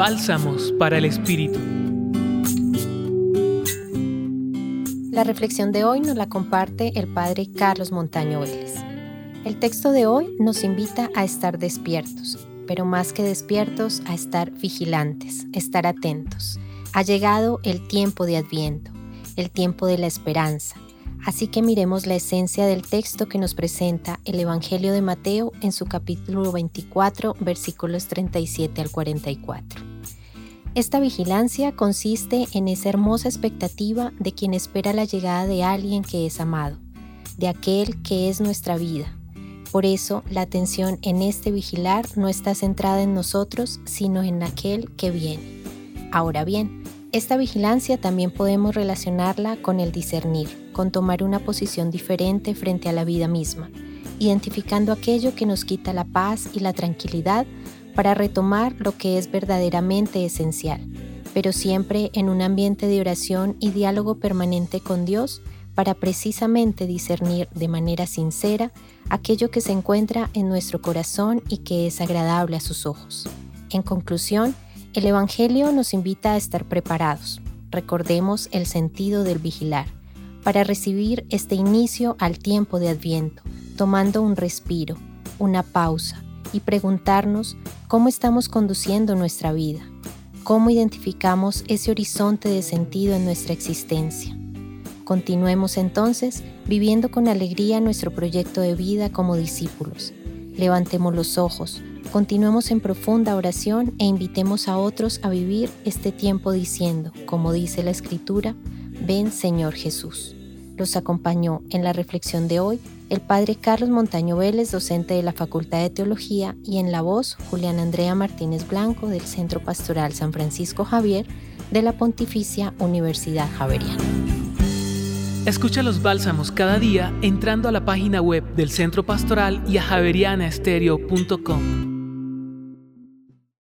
Bálsamos para el Espíritu. La reflexión de hoy nos la comparte el Padre Carlos Montaño Vélez. El texto de hoy nos invita a estar despiertos, pero más que despiertos, a estar vigilantes, estar atentos. Ha llegado el tiempo de Adviento, el tiempo de la esperanza, Así que miremos la esencia del texto que nos presenta el Evangelio de Mateo en su capítulo 24, versículos 37 al 44. Esta vigilancia consiste en esa hermosa expectativa de quien espera la llegada de alguien que es amado, de aquel que es nuestra vida. Por eso la atención en este vigilar no está centrada en nosotros, sino en aquel que viene. Ahora bien, esta vigilancia también podemos relacionarla con el discernir, con tomar una posición diferente frente a la vida misma, identificando aquello que nos quita la paz y la tranquilidad para retomar lo que es verdaderamente esencial, pero siempre en un ambiente de oración y diálogo permanente con Dios para precisamente discernir de manera sincera aquello que se encuentra en nuestro corazón y que es agradable a sus ojos. En conclusión, el Evangelio nos invita a estar preparados. Recordemos el sentido del vigilar, para recibir este inicio al tiempo de Adviento, tomando un respiro, una pausa y preguntarnos cómo estamos conduciendo nuestra vida, cómo identificamos ese horizonte de sentido en nuestra existencia. Continuemos entonces viviendo con alegría nuestro proyecto de vida como discípulos. Levantemos los ojos, Continuemos en profunda oración e invitemos a otros a vivir este tiempo diciendo, como dice la Escritura, ven Señor Jesús. Los acompañó en la reflexión de hoy el Padre Carlos Montaño Vélez, docente de la Facultad de Teología, y en la voz Julián Andrea Martínez Blanco del Centro Pastoral San Francisco Javier de la Pontificia Universidad Javeriana. Escucha los bálsamos cada día entrando a la página web del Centro Pastoral y a javerianaestereo.com.